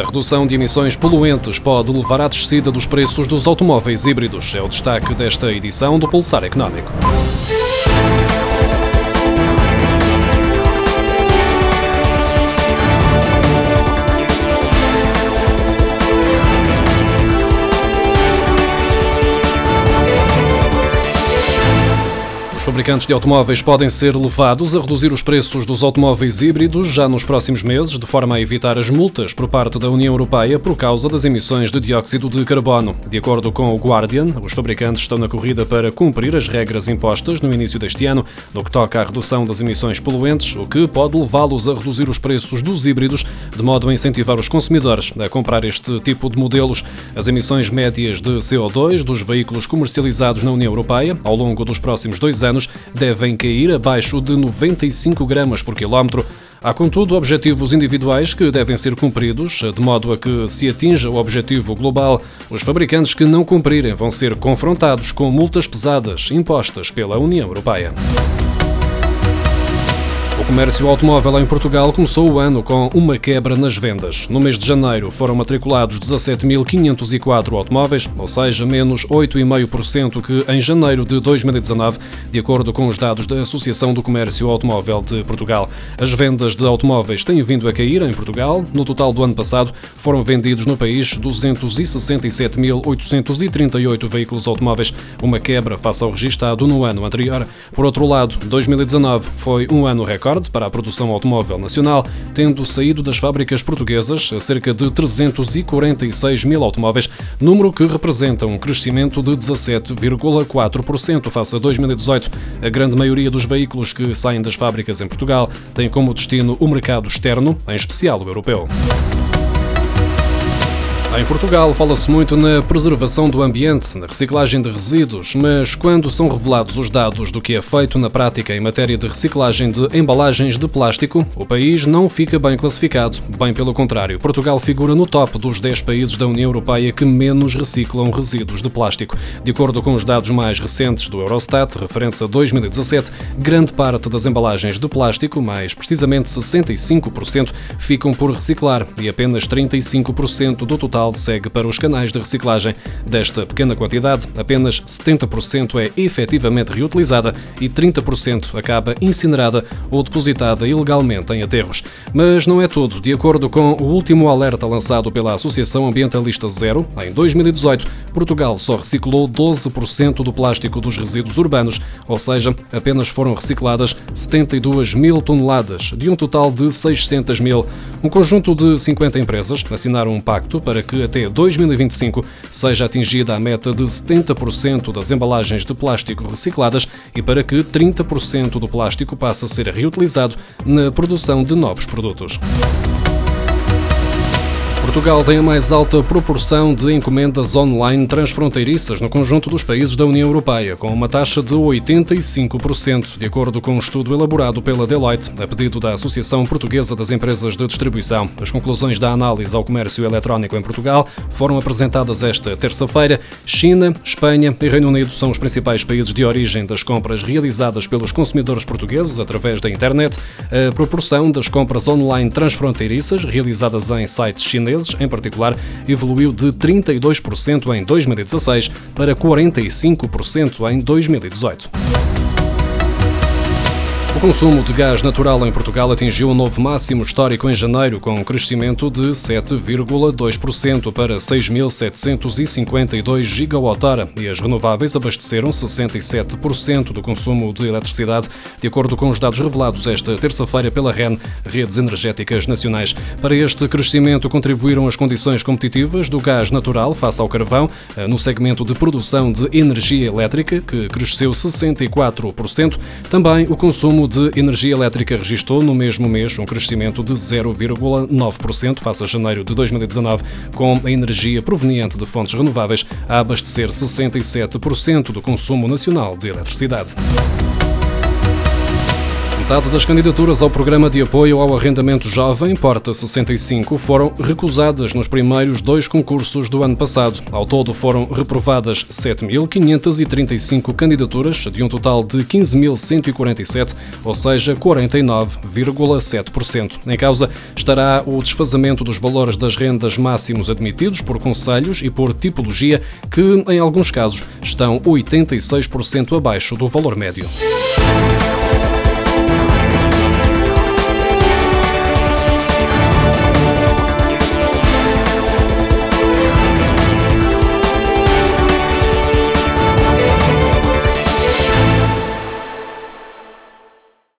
A redução de emissões poluentes pode levar à descida dos preços dos automóveis híbridos. É o destaque desta edição do Pulsar Económico. Fabricantes de automóveis podem ser levados a reduzir os preços dos automóveis híbridos já nos próximos meses, de forma a evitar as multas por parte da União Europeia por causa das emissões de dióxido de carbono. De acordo com o Guardian, os fabricantes estão na corrida para cumprir as regras impostas no início deste ano, no que toca à redução das emissões poluentes, o que pode levá-los a reduzir os preços dos híbridos, de modo a incentivar os consumidores a comprar este tipo de modelos. As emissões médias de CO2 dos veículos comercializados na União Europeia, ao longo dos próximos dois anos, anos devem cair abaixo de 95 gramas por quilómetro. Há, contudo, objetivos individuais que devem ser cumpridos, de modo a que se atinja o objetivo global. Os fabricantes que não cumprirem vão ser confrontados com multas pesadas impostas pela União Europeia comércio automóvel em Portugal começou o ano com uma quebra nas vendas. No mês de janeiro foram matriculados 17.504 automóveis, ou seja, menos 8,5% que em janeiro de 2019, de acordo com os dados da Associação do Comércio Automóvel de Portugal. As vendas de automóveis têm vindo a cair em Portugal. No total do ano passado foram vendidos no país 267.838 veículos automóveis, uma quebra face ao registado no ano anterior. Por outro lado, 2019 foi um ano recorde recorde para a produção automóvel nacional, tendo saído das fábricas portuguesas cerca de 346 mil automóveis, número que representa um crescimento de 17,4% face a 2018. A grande maioria dos veículos que saem das fábricas em Portugal tem como destino o mercado externo, em especial o europeu. Em Portugal fala-se muito na preservação do ambiente, na reciclagem de resíduos, mas quando são revelados os dados do que é feito na prática em matéria de reciclagem de embalagens de plástico, o país não fica bem classificado. Bem pelo contrário, Portugal figura no top dos 10 países da União Europeia que menos reciclam resíduos de plástico. De acordo com os dados mais recentes do Eurostat, referentes a 2017, grande parte das embalagens de plástico, mais precisamente 65%, ficam por reciclar e apenas 35% do total total segue para os canais de reciclagem. Desta pequena quantidade, apenas 70% é efetivamente reutilizada e 30% acaba incinerada ou depositada ilegalmente em aterros. Mas não é tudo. De acordo com o último alerta lançado pela Associação Ambientalista Zero, em 2018, Portugal só reciclou 12% do plástico dos resíduos urbanos, ou seja, apenas foram recicladas 72 mil toneladas, de um total de 600 mil. Um conjunto de 50 empresas assinaram um pacto para que até 2025 seja atingida a meta de 70% das embalagens de plástico recicladas e para que 30% do plástico passe a ser reutilizado na produção de novos produtos. Portugal tem a mais alta proporção de encomendas online transfronteiriças no conjunto dos países da União Europeia, com uma taxa de 85%, de acordo com um estudo elaborado pela Deloitte, a pedido da Associação Portuguesa das Empresas de Distribuição. As conclusões da análise ao comércio eletrónico em Portugal foram apresentadas esta terça-feira. China, Espanha e Reino Unido são os principais países de origem das compras realizadas pelos consumidores portugueses através da internet. A proporção das compras online transfronteiriças realizadas em sites chineses em particular, evoluiu de 32% em 2016 para 45% em 2018. O consumo de gás natural em Portugal atingiu um novo máximo histórico em janeiro, com um crescimento de 7,2% para 6.752 gigawatt-hora e as renováveis abasteceram 67% do consumo de eletricidade, de acordo com os dados revelados esta terça-feira pela REN, Redes Energéticas Nacionais. Para este crescimento contribuíram as condições competitivas do gás natural face ao carvão, eh, no segmento de produção de energia elétrica, que cresceu 64%, também o consumo de energia elétrica registrou no mesmo mês um crescimento de 0,9% face a janeiro de 2019, com a energia proveniente de fontes renováveis a abastecer 67% do consumo nacional de eletricidade. Metade das candidaturas ao Programa de Apoio ao Arrendamento Jovem, Porta 65, foram recusadas nos primeiros dois concursos do ano passado. Ao todo foram reprovadas 7.535 candidaturas, de um total de 15.147, ou seja, 49,7%. Em causa estará o desfazamento dos valores das rendas máximos admitidos por conselhos e por tipologia, que, em alguns casos, estão 86% abaixo do valor médio.